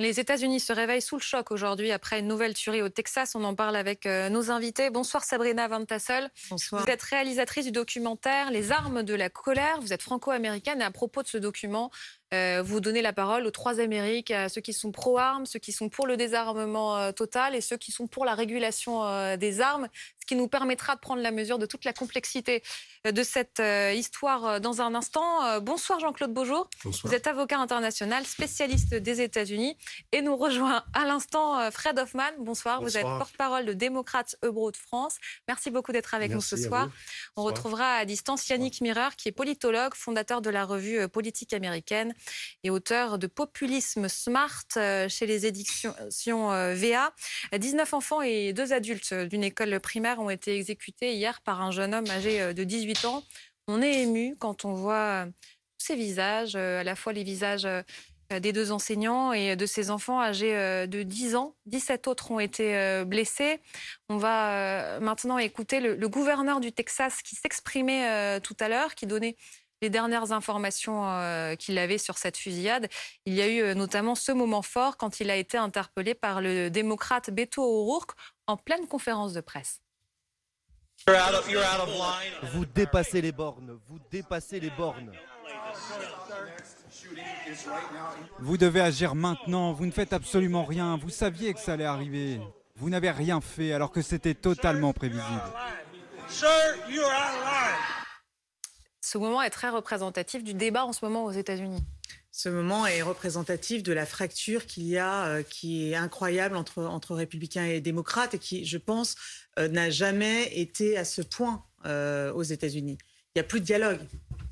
Les États-Unis se réveillent sous le choc aujourd'hui après une nouvelle tuerie au Texas. On en parle avec euh, nos invités. Bonsoir Sabrina Van Tassel. Bonsoir. Vous êtes réalisatrice du documentaire Les armes de la colère. Vous êtes franco-américaine et à propos de ce document, euh, vous donnez la parole aux trois Amériques, à ceux qui sont pro-armes, ceux qui sont pour le désarmement euh, total et ceux qui sont pour la régulation euh, des armes, ce qui nous permettra de prendre la mesure de toute la complexité de cette histoire dans un instant. Bonsoir Jean-Claude Beaujour. Bonsoir. Vous êtes avocat international, spécialiste des États-Unis et nous rejoint à l'instant Fred Hoffman. Bonsoir. Vous êtes porte-parole de Démocrates Eubro de France. Merci beaucoup d'être avec Merci nous ce soir. vous. On Bonsoir. retrouvera à distance Yannick Mireur, qui est politologue, fondateur de la revue Politique américaine et auteur de Populisme Smart euh, chez les éditions euh, VA. 19 enfants et deux adultes d'une école primaire ont été exécutés hier par un jeune homme âgé euh, de 18 ans. On est ému quand on voit euh, tous ces visages, euh, à la fois les visages euh, des deux enseignants et de ces enfants âgés euh, de 10 ans. 17 autres ont été euh, blessés. On va euh, maintenant écouter le, le gouverneur du Texas qui s'exprimait euh, tout à l'heure, qui donnait les dernières informations euh, qu'il avait sur cette fusillade. Il y a eu euh, notamment ce moment fort quand il a été interpellé par le démocrate Beto O'Rourke en pleine conférence de presse. Vous dépassez les bornes, vous dépassez les bornes. Vous devez agir maintenant, vous ne faites absolument rien, vous saviez que ça allait arriver. Vous n'avez rien fait alors que c'était totalement prévisible. Ce moment est très représentatif du débat en ce moment aux États-Unis. Ce moment est représentatif de la fracture qu'il y a, euh, qui est incroyable entre, républicains et démocrates et qui, je pense, euh, n'a jamais été à ce point euh, aux États-Unis. Il n'y a plus de dialogue.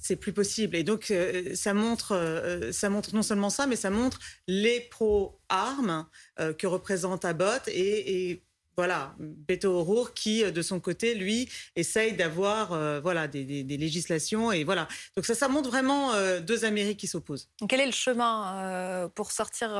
C'est plus possible. Et donc, ça, montre, ça montre non seulement ça, mais ça montre les pro-armes que représente Abbott et, et voilà, Beto O'Rourke qui, euh, de son côté, lui, essaye d'avoir euh, voilà, des, législations. Et voilà. Donc ça, ça montre vraiment euh, deux Amériques qui s'opposent. Quel est le chemin pour sortir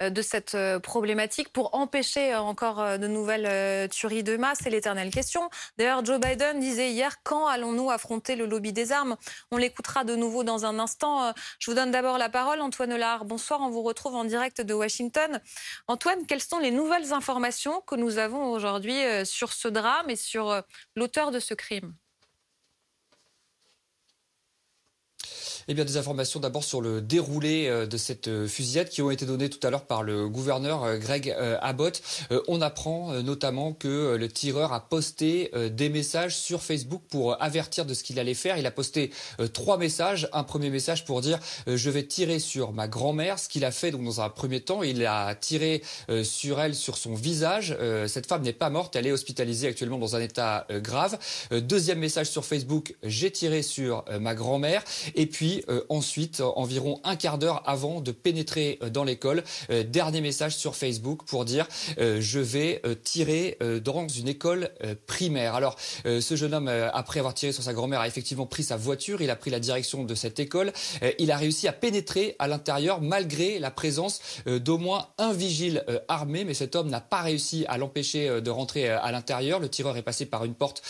de cette euh, problématique, pour empêcher euh, encore euh, de nouvelles euh, tueries de masse C'est l'éternelle question. D'ailleurs, Joe Biden disait hier quand allons-nous affronter le lobby des armes? On l'écoutera de nouveau dans un instant. Euh, Je vous donne d'abord la parole, Antoine Lard. Bonsoir, on vous retrouve en direct de Washington. Antoine, quelles sont les nouvelles informations que nous avons aujourd'hui euh, sur ce drame et sur euh, l'auteur de ce crime? Eh bien, des informations d'abord sur le déroulé euh, de cette euh, fusillade qui ont été données tout à l'heure par le gouverneur euh, Greg Abbott. On apprend notamment que le tireur a posté des messages sur Facebook pour avertir de ce qu'il allait faire. Il a posté trois messages. Un premier message pour dire je vais tirer sur ma grand-mère. Ce qu'il a fait donc dans un premier temps, il a tiré sur elle, sur son visage. Cette femme n'est pas morte, elle est hospitalisée actuellement dans un état grave. Deuxième message sur Facebook, j'ai tiré sur ma grand-mère. Et puis euh, ensuite, euh, environ un quart d'heure avant de pénétrer euh, dans l'école, dernier message sur Facebook pour dire je vais tirer dans une école primaire. Alors ce jeune homme, après avoir tiré sur sa grand-mère, a effectivement pris sa voiture, il a pris la direction de cette école, il a réussi à pénétrer à l'intérieur malgré la présence d'au moins un vigile armé, mais cet homme n'a pas réussi à l'empêcher de rentrer à l'intérieur. Le tireur est passé par une porte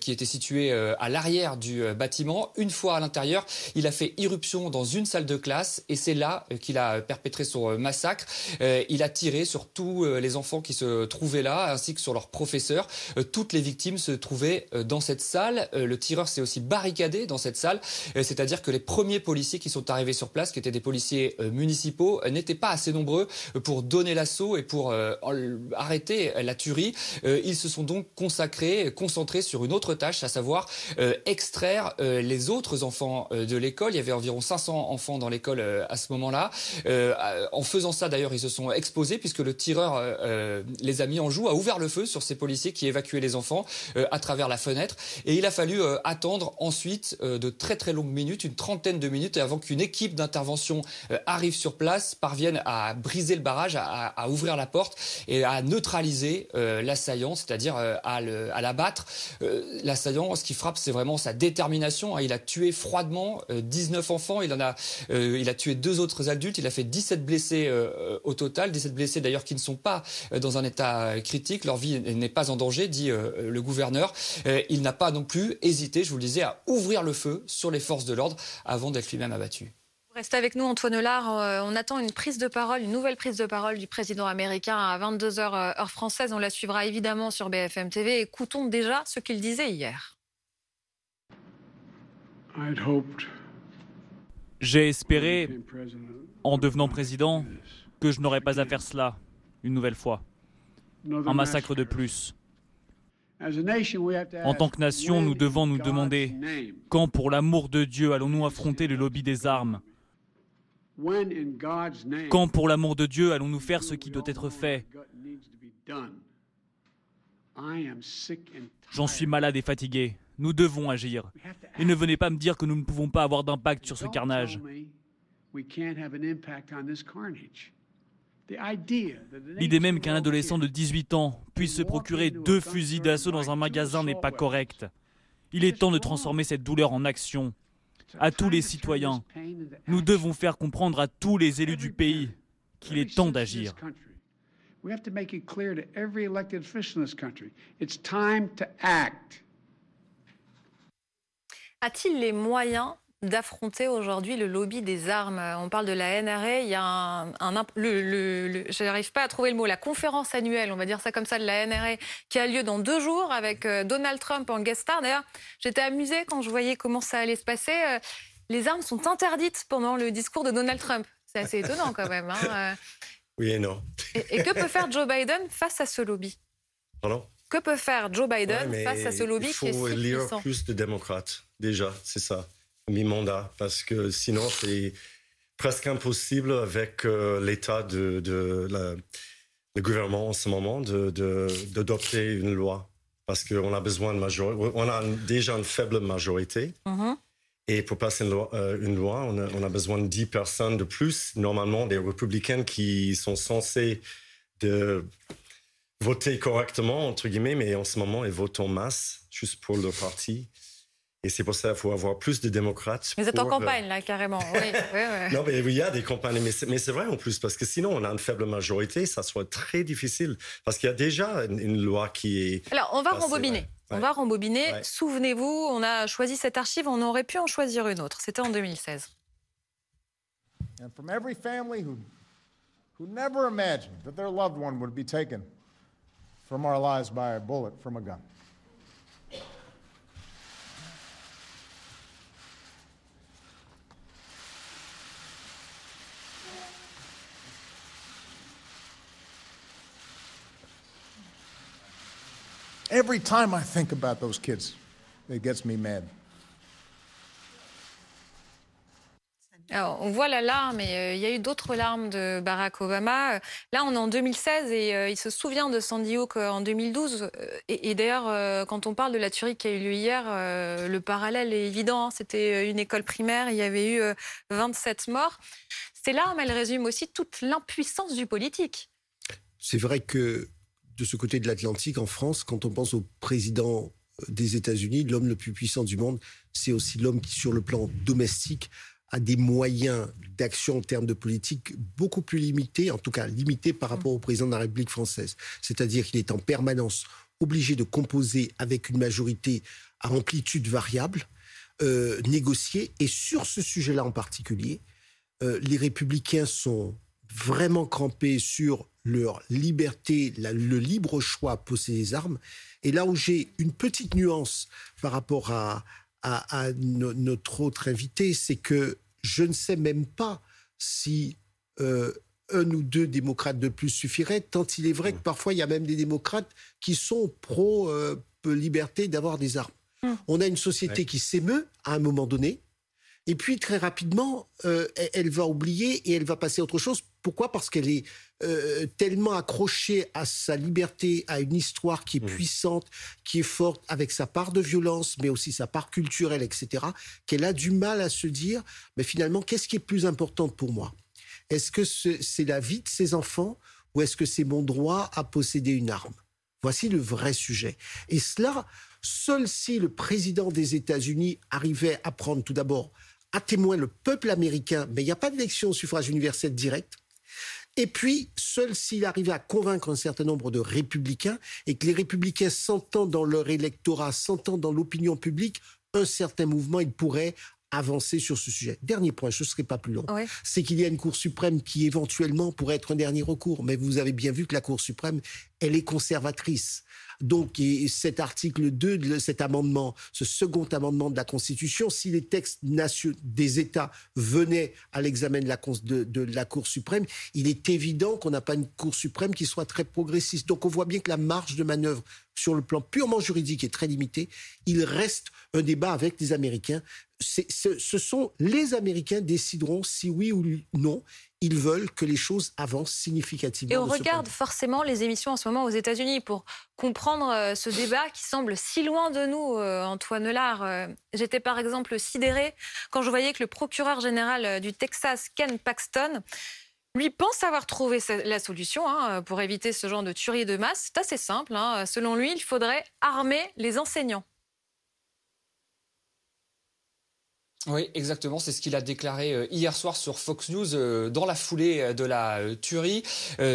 qui était située à l'arrière du bâtiment. Une fois à l'intérieur, il a fait irruption dans une salle de classe et c'est là euh, qu'il a perpétré son euh, massacre. Euh, il a tiré sur tous les enfants qui se trouvaient là, ainsi que sur leurs professeurs. Toutes les victimes se trouvaient dans cette salle. Le tireur s'est aussi barricadé dans cette salle, c'est-à-dire que les premiers policiers qui sont arrivés sur place, qui étaient des policiers municipaux, n'étaient pas assez nombreux pour donner l'assaut et pour arrêter la tuerie. Ils se sont donc consacrés, concentrés sur une autre tâche, à savoir extraire les autres enfants de l'école. Il y avait environ 500 enfants dans l'école euh, à ce moment-là. Euh, en faisant ça, d'ailleurs, ils se sont exposés puisque le tireur euh, les a mis en joue, a ouvert le feu sur ces policiers qui évacuaient les enfants à travers la fenêtre. Et il a fallu attendre ensuite de très très longues minutes, une trentaine de minutes, avant qu'une équipe d'intervention arrive sur place, parvienne à briser le barrage, à, ouvrir la porte et à neutraliser l'assaillant, c'est-à-dire à l'abattre. L'assaillant, ce qui frappe, c'est vraiment sa détermination. hein. Il a tué froidement 19 enfants, il en a, euh, il a tué deux autres adultes, il a fait 17 blessés euh, au total, 17 blessés d'ailleurs qui ne sont pas euh, dans un état critique, leur vie n'est pas en danger, dit euh, le gouverneur. Euh, il n'a pas non plus hésité, je vous le disais, à ouvrir le feu sur les forces de l'ordre avant d'être lui-même abattu. Restez avec nous, Antoine Lard. On attend une prise de parole, une nouvelle prise de parole du président américain à 22h euh, heure française. On la suivra évidemment sur BFM TV. Écoutons déjà ce qu'il disait hier. J'ai espéré, en devenant président, que je n'aurais pas à faire cela une nouvelle fois. Un massacre de plus. En tant que nation, nous devons nous demander quand, pour l'amour de Dieu, allons-nous affronter le lobby des armes? Quand, pour l'amour de Dieu, allons-nous faire ce qui doit être fait? J'en suis malade et fatigué. Nous devons agir. Et ne venez pas me dire que nous ne pouvons pas avoir d'impact sur ce carnage. L'idée même qu'un adolescent de 18 ans puisse se procurer deux fusils d'assaut dans un magasin n'est pas correcte. Il est temps de transformer cette douleur en action à tous les citoyens. Nous devons faire comprendre à tous les élus du pays qu'il est temps d'agir. A-t-il les moyens d'affronter aujourd'hui le lobby des armes? On parle de la NRA, il y a un, le, je n'arrive pas à trouver le mot, la conférence annuelle, on va dire ça comme ça, de la NRA, qui a lieu dans deux jours avec euh, Donald Trump en guest star. D'ailleurs, j'étais amusée quand je voyais comment ça allait se passer. Euh, les armes sont interdites pendant le discours de Donald Trump. C'est assez étonnant quand même. Hein, euh. Oui et non. Et, que peut faire Joe Biden face à ce lobby? Pardon? Que peut faire Joe Biden face à ce lobby qui est si lire plus de démocrates, déjà, c'est ça mi-mandat, parce que sinon, c'est presque impossible avec euh, l'état de, de le gouvernement en ce moment d'adopter de, une loi. Parce qu'on a besoin de majorité. On a déjà une faible majorité. Mm-hmm. Et pour passer une loi, euh, une loi on, a, on, a, besoin de 10 personnes de plus. Normalement, des républicains qui sont censés de voter correctement, entre guillemets, mais en ce moment, ils votent en masse, juste pour leur parti. Et c'est pour ça qu'il faut avoir plus de démocrates. Vous êtes en campagne, là, carrément. Oui, non, mais il y a des campagnes, mais c'est vrai en plus, parce que sinon, on a une faible majorité, ça soit très difficile. Parce qu'il y a déjà une, loi qui est. Alors, on va rembobiner. On va rembobiner. Souvenez-vous, on a choisi cette archive, on aurait pu en choisir une autre. C'était en 2016. And from every family who, who never imagined that their loved one would be taken from our lives by a bullet from a gun. Every time I think about those kids, it gets me mad. On voit la larme et euh, il y a eu d'autres larmes de Barack Obama. Là, on est en 2016 et euh, il se souvient de Sandy Hook euh, en 2012. Et, d'ailleurs, quand on parle de la tuerie qui a eu lieu hier, le parallèle est évident. Hein. C'était une école primaire, il y avait eu 27 morts. Ces larmes, elles résument aussi toute l'impuissance du politique. C'est vrai que de ce côté de l'Atlantique, en France, quand on pense au président euh, des États-Unis, l'homme le plus puissant du monde, c'est aussi l'homme qui, sur le plan domestique, a des moyens d'action en termes de politique beaucoup plus limités, en tout cas limités par rapport au président de la République française. C'est-à-dire qu'il est en permanence obligé de composer avec une majorité à amplitude variable, euh, négocier. Et sur ce sujet-là en particulier, euh, les républicains sont vraiment crampés sur leur liberté, le libre choix à posséder des armes. Et là où j'ai une petite nuance par rapport à, à, notre autre invité, c'est que je ne sais même pas si euh, un ou deux démocrates de plus suffiraient, tant il est vrai que parfois il y a même des démocrates qui sont pro-liberté euh, d'avoir des armes. Hum. On a une société qui s'émeut à un moment donné, et puis très rapidement, euh, elle va oublier et elle va passer à autre chose. Pourquoi? Parce qu'elle est euh, tellement accrochée à sa liberté, à une histoire qui est mmh. puissante, qui est forte, avec sa part de violence, mais aussi sa part culturelle, etc., qu'elle a du mal à se dire, mais finalement, qu'est-ce qui est plus important pour moi? Est-ce que c'est la vie de ses enfants ou est-ce que c'est mon droit à posséder une arme? Voici le vrai sujet. Et cela, seul si le président des États-Unis arrivait à prendre tout d'abord à témoin le peuple américain, mais il n'y a pas d'élection au suffrage universel direct. Et puis, seul s'il arrivait à convaincre un certain nombre de républicains et que les républicains s'entendent dans leur électorat, s'entendent dans l'opinion publique, un certain mouvement, il pourrait avancer sur ce sujet. Dernier point, je ne serai pas plus long, Ouais. c'est qu'il y a une Cour suprême qui éventuellement pourrait être un dernier recours. Mais vous avez bien vu que la Cour suprême, elle est conservatrice. Donc, et cet article 2 de cet amendement, ce second amendement de la Constitution, si les textes nationaux des États venaient à l'examen de la, Cour suprême, il est évident qu'on n'a pas une Cour suprême qui soit très progressiste. Donc, on voit bien que la marge de manœuvre sur le plan purement juridique est très limitée. Il reste un débat avec les Américains. Ce, ce sont les Américains décideront si oui ou non ils veulent que les choses avancent significativement. Et on regarde forcément les émissions en ce moment aux États-Unis pour comprendre euh, ce débat qui semble si loin de nous, euh, Antoine Lard. Euh, J'étais par exemple sidérée quand je voyais que le procureur général du Texas, Ken Paxton, lui pense avoir trouvé la solution hein, pour éviter ce genre de tuerie de masse. C'est assez simple. hein. Selon lui, il faudrait armer les enseignants. Oui, exactement. C'est ce qu'il a déclaré euh, hier soir sur Fox News euh, dans la foulée euh, de la tuerie.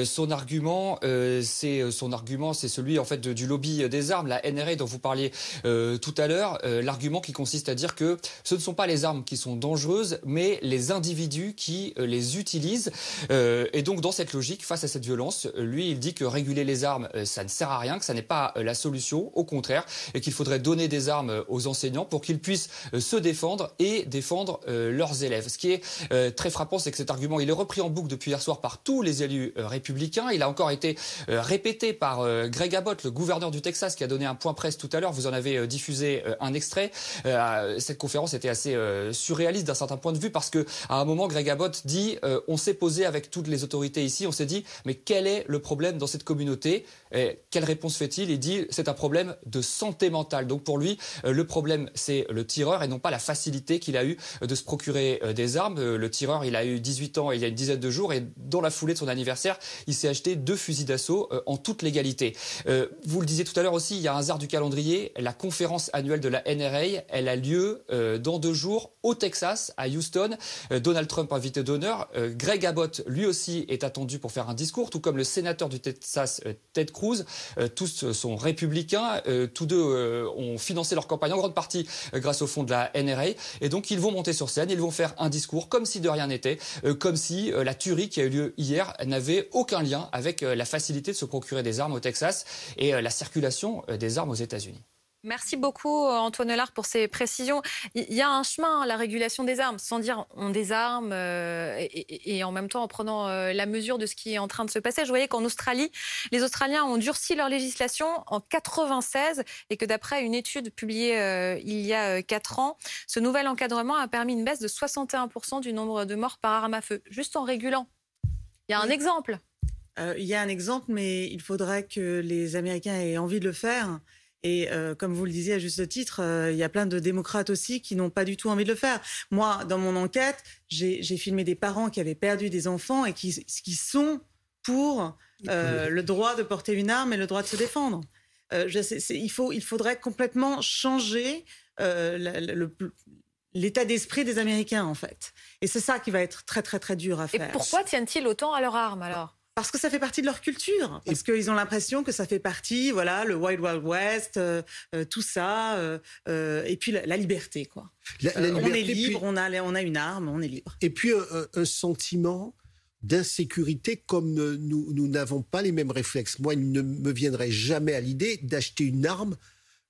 Son argument, c'est son argument, c'est celui en fait du lobby des armes, la NRA dont vous parliez tout à l'heure. L'argument qui consiste à dire que ce ne sont pas les armes qui sont dangereuses, mais les individus qui les utilisent. Et donc dans cette logique, face à cette violence, lui, il dit que réguler les armes, ça ne sert à rien, que ça n'est pas la solution, au contraire, et qu'il faudrait donner des armes aux enseignants pour qu'ils puissent se défendre et défendre euh, leurs élèves. Ce qui est euh, très frappant, c'est que cet argument, il est repris en boucle depuis hier soir par tous les élus euh, républicains. Il a encore été répété par Greg Abbott, le gouverneur du Texas, qui a donné un point presse tout à l'heure. Vous en avez diffusé un extrait. Cette conférence était assez surréaliste d'un certain point de vue parce que à un moment, Greg Abbott dit on s'est posé avec toutes les autorités ici, on s'est dit mais quel est le problème dans cette communauté? Quelle réponse fait-il? Il dit c'est un problème de santé mentale. Donc pour lui, le problème c'est le tireur et non pas la facilité qu'il a eu de se procurer euh, des armes. Euh, Le tireur, il a eu 18 ans il y a une dizaine de jours et dans la foulée de son anniversaire, il s'est acheté deux fusils d'assaut euh, en toute légalité. Vous le disiez tout à l'heure aussi, il y a un hasard du calendrier. La conférence annuelle de la NRA, elle a lieu dans deux jours au Texas, à Houston. Donald Trump invité d'honneur. Greg Abbott, lui aussi, est attendu pour faire un discours, tout comme le sénateur du Texas, Ted Cruz. Tous sont républicains. Tous deux ont financé leur campagne en grande partie grâce au fonds de la NRA. Et donc, ils vont monter sur scène, ils vont faire un discours comme si de rien n'était, euh, comme si euh, la tuerie qui a eu lieu hier n'avait aucun lien avec euh, la facilité de se procurer des armes au Texas et la circulation des armes aux États-Unis. Merci beaucoup Antoine Lard pour ces précisions. Il y a un chemin, la régulation des armes, sans dire on désarme euh, et, en même temps en prenant euh, la mesure de ce qui est en train de se passer. Je voyais qu'en Australie, les Australiens ont durci leur législation en 96 et que d'après une étude publiée euh, il y a euh, quatre ans, ce nouvel encadrement a permis une baisse de 61% du nombre de morts par arme à feu, juste en régulant. Il y a un Oui. exemple. Euh, il y a un exemple, mais il faudrait que les Américains aient envie de le faire. Et euh, comme vous le disiez à juste titre, euh, il y a plein de démocrates aussi qui n'ont pas du tout envie de le faire. Moi, dans mon enquête, j'ai filmé des parents qui avaient perdu des enfants et qui, qui sont pour euh, le droit de porter une arme et le droit de se défendre. Euh, je sais- il, faut, il faudrait complètement changer euh, l'état d'esprit des Américains, en fait. Et c'est ça qui va être très, très, très dur à Et faire. pourquoi tiennent-ils autant à leurs armes alors? Parce que ça fait partie de leur culture. Parce qu'ils ont l'impression que ça fait partie, voilà, le Wild Wild West, euh, euh, tout ça, euh, et puis la, la liberté, quoi. La- la on est puis- libre, on, a, on a une arme, on est libre. Et puis un, sentiment d'insécurité comme nous nous n'avons pas les mêmes réflexes. Moi, il ne me viendrait jamais à l'idée d'acheter une arme.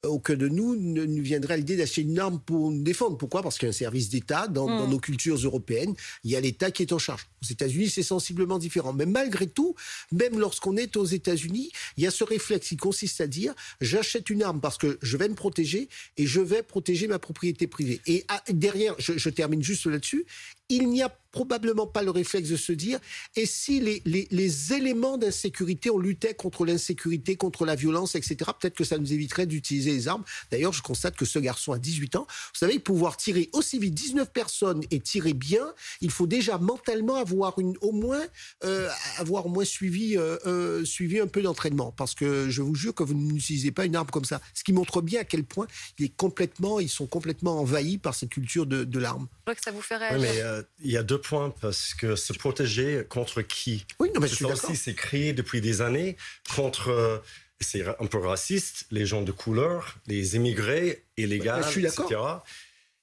Euh, Aucun de nous ne nous viendrait à l'idée d'acheter une arme pour nous défendre. Pourquoi? Parce qu'il y a un service d'État dans, dans nos cultures européennes. Il y a l'État qui est en charge. Aux États-Unis, c'est sensiblement différent. Mais malgré tout, même lorsqu'on est aux États-Unis, il y a ce réflexe qui consiste à dire j'achète une arme parce que je vais me protéger et je vais protéger ma propriété privée. Et ah, derrière, je, je termine juste là-dessus, il n'y a probablement pas le réflexe de se dire et si les, les, les éléments d'insécurité, on luttait contre l'insécurité, contre la violence, etc., peut-être que ça nous éviterait d'utiliser les armes. D'ailleurs, je constate que ce garçon a 18 ans. Vous savez, pouvoir tirer aussi vite 19 personnes et tirer bien, il faut déjà mentalement avoir une, au moins, euh, avoir au moins suivi, euh, euh, suivi un peu d'entraînement. Parce que je vous jure que vous n'utilisez pas une arme comme ça. Ce qui montre bien à quel point il est complètement, ils sont complètement envahis par cette culture de, de l'arme. Je vois que ça vous fait réagir. mais euh, il y a deux points parce que se protéger contre qui? Oui, non, mais je suis ça d'accord. aussi, c'est créé depuis des années contre, euh, c'est un peu raciste, les gens de couleur, les immigrés illégaux, Je suis d'accord. etc.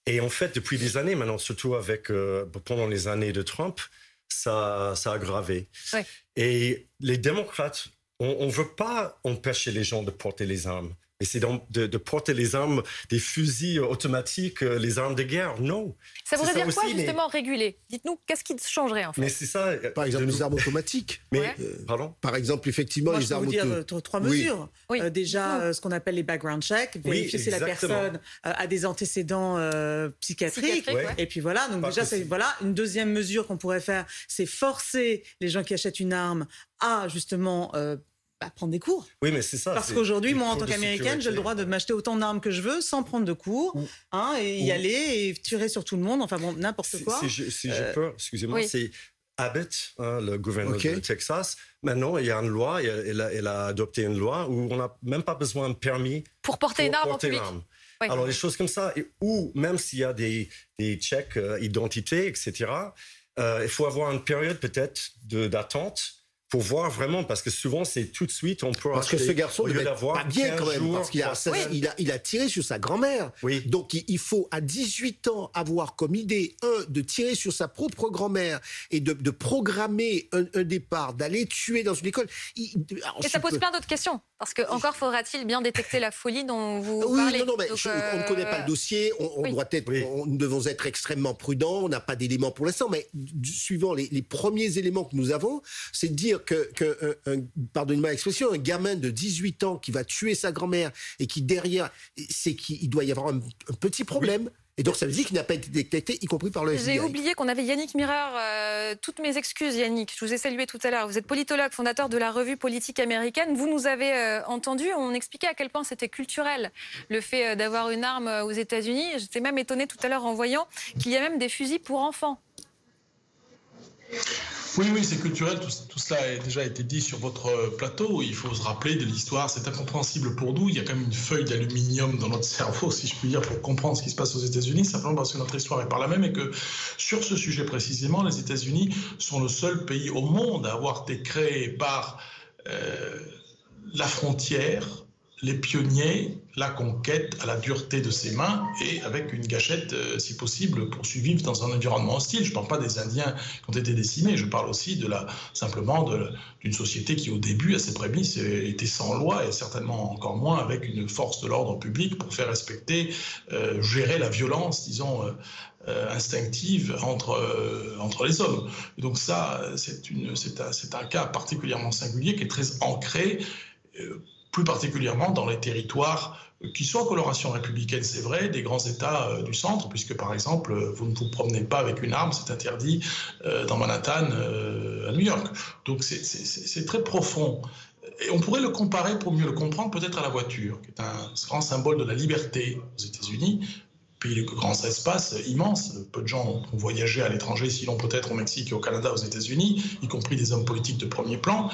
Et en fait, depuis des années maintenant, surtout avec euh, pendant les années de Trump, ça, ça a aggravé. Ouais. Et les démocrates, on ne veut pas empêcher les gens de porter les armes. Et c'est donc de, de porter les armes, des fusils automatiques, euh, les armes de guerre. Non. Ça voudrait dire quoi, aussi, mais- justement, réguler? Dites-nous, qu'est-ce qui changerait, en fait? Mais c'est ça. euh, Par exemple, de- les armes automatiques. Mais. Euh, pardon? Par exemple, effectivement, Moi, je les peux armes vous dire trois Oui. mesures. Oui. Euh, déjà, euh, ce qu'on appelle les background checks, vérifier si la personne euh, a des antécédents euh, psychiatriques. Psychiatrique, Ouais. ouais. Et puis voilà, donc Pas déjà, c'est- voilà une deuxième mesure qu'on pourrait faire, c'est forcer les gens qui achètent une arme à justement euh, bah, prendre des cours. Oui, mais c'est ça. Parce qu'aujourd'hui, moi, en tant qu'américaine, j'ai le droit de m'acheter autant d'armes que je veux sans prendre de cours, Ou- hein, et y aller et tirer sur tout le monde. Enfin bon, n'importe quoi. si je, si Euh, peux, excusez-moi, oui. c'est Abbott, hein, le gouverneur Ok. de Texas. Maintenant, il y a une loi, il a- il a, il a adopté une loi où on n'a même pas besoin de permis Pour porter pour une arme en porter public l'arme. Ouais. Alors, des choses comme ça, ou même s'il y a des, des checks euh, identité, etc., euh, il faut avoir une période peut-être de- d'attente pour voir vraiment, parce que souvent, c'est tout de suite, on peut Parce que ce garçon d'avoir pas bien 15 quand même, jours, parce qu'il a, il a, il a tiré sur sa grand-mère. Oui. Donc il- il faut à 18 ans avoir comme idée, un, de tirer sur sa propre grand-mère et de, de programmer un, un départ, d'aller tuer dans une école. Il- alors, Et ça pose peux- plein d'autres questions. Parce que encore faudra-t-il bien détecter la folie dont vous Oui, parlez. non, non, mais Donc, je- on ne connaît pas euh, le dossier. On, on oui. doit être, Oui. on- nous devons être extrêmement prudents. On n'a pas d'éléments pour l'instant, mais du- suivant les, les premiers éléments que nous avons, c'est de dire que, que un- pardonnez-moi l'expression, un gamin de 18 ans qui va tuer sa grand-mère et qui derrière, c'est qu'il doit y avoir un, un petit problème. Et donc ça veut dire qu'il n'a pas été détecté, y compris par le J'ai FBI. oublié qu'on avait Yannick Mireur. euh, toutes mes excuses, Yannick. Je vous ai salué tout à l'heure. Vous êtes politologue, fondateur de la revue Politique américaine. Vous nous avez euh, entendu. On expliquait à quel point c'était culturel le fait euh, d'avoir une arme euh, aux États-Unis. J'étais même étonnée tout à l'heure en voyant qu'il y a même des fusils pour enfants. Oui, oui, c'est culturel. Tout, cela a déjà été dit sur votre plateau. Il faut se rappeler de l'histoire. C'est incompréhensible pour nous. Il y a quand même une feuille d'aluminium dans notre cerveau, si je puis dire, pour comprendre ce qui se passe aux États-Unis, simplement parce que notre histoire est par la même et que sur ce sujet précisément, les États-Unis sont le seul pays au monde à avoir été créé par euh, la frontière, les pionniers, la conquête à la dureté de ses mains et avec une gâchette, euh, si possible, pour survivre dans un environnement hostile. Je ne parle pas des Indiens qui ont été décimés, je parle aussi de la, simplement d'une société qui, au début, à ses prémices, euh, était sans loi et certainement encore moins avec une force de l'ordre public pour faire respecter, euh, gérer la violence, disons, instinctive entre, entre les hommes. Donc ça, c'est un, un cas particulièrement singulier qui est très ancré, plus particulièrement dans les territoires qui sont en coloration républicaine, c'est vrai, des grands États euh, du centre, puisque par exemple, euh, vous ne vous promenez pas avec une arme, c'est interdit euh, dans Manhattan, à New York. Donc c'est très profond. Et on pourrait le comparer, pour mieux le comprendre, peut-être à la voiture, qui est un grand symbole de la liberté aux États-Unis, pays de grand espace immense. Peu de gens ont voyagé à l'étranger, sinon peut-être au Mexique au Canada, aux États-Unis, y compris des hommes politiques de premier plan,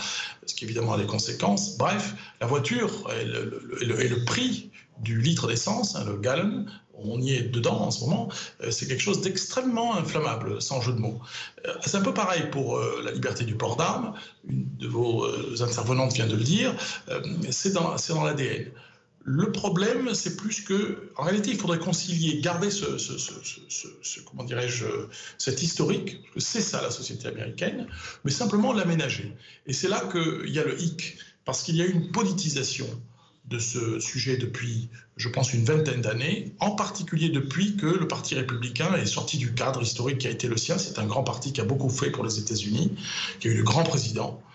ce qui évidemment a des conséquences. Bref, la voiture et le, prix du litre d'essence, hein, le gallon, on y est dedans en ce moment, euh, c'est quelque chose d'extrêmement inflammable, sans jeu de mots. Euh, C'est un peu pareil pour euh, la liberté du port d'armes, une de vos intervenantes vient de le dire, c'est dans l'ADN. Le problème, c'est plus que, en réalité, il faudrait concilier, garder ce, comment dirais-je, cet historique, parce que c'est ça la société américaine, mais simplement l'aménager. Et c'est là qu'il y a le hic, parce qu'il y a eu une politisation de ce sujet depuis, je pense, une vingtaine d'années, en particulier depuis que le Parti républicain est sorti du cadre historique qui a été le sien. C'est un grand parti qui a beaucoup fait pour les États-Unis, qui a eu le grand président, euh,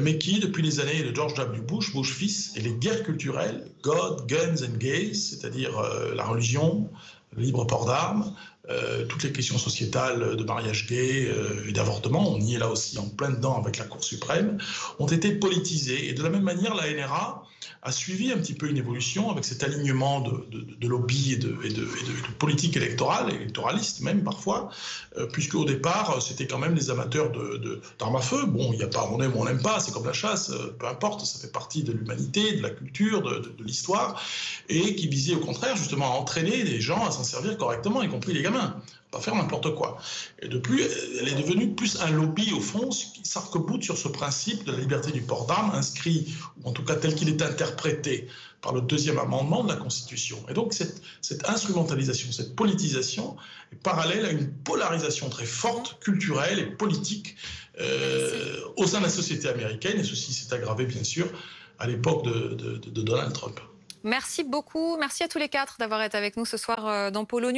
mais qui, depuis les années de George W. Bush, Bush fils, et les guerres culturelles, God, Guns and Gays, c'est-à-dire euh, la religion, le libre port d'armes, euh, toutes les questions sociétales de mariage gay euh, et d'avortement, on y est là aussi en plein dedans avec la Cour suprême, ont été politisées. Et de la même manière, la NRA a suivi un petit peu une évolution avec cet alignement de, de, lobby et de, et, de, politique électorale, électoraliste même parfois, euh, puisque au départ, c'était quand même les amateurs d'armes à feu. Bon, il n'y a pas on aime ou on n'aime pas, c'est comme la chasse, euh, peu importe, ça fait partie de l'humanité, de la culture, de l'histoire, et qui visait au contraire justement à entraîner les gens à s'en servir correctement, y compris les gamins. Pas faire n'importe quoi. Et de plus, elle est devenue plus un lobby au fond qui s'arc-boute sur ce principe de la liberté du port d'armes inscrit, ou en tout cas tel qu'il est interprété par le deuxième amendement de la Constitution. Et donc cette, instrumentalisation, cette politisation est parallèle à une polarisation très forte, culturelle et politique euh, au sein de la société américaine, et ceci s'est aggravé bien sûr à l'époque de, Donald Trump. Merci beaucoup. Merci à tous les quatre d'avoir été avec nous ce soir euh, dans Polo.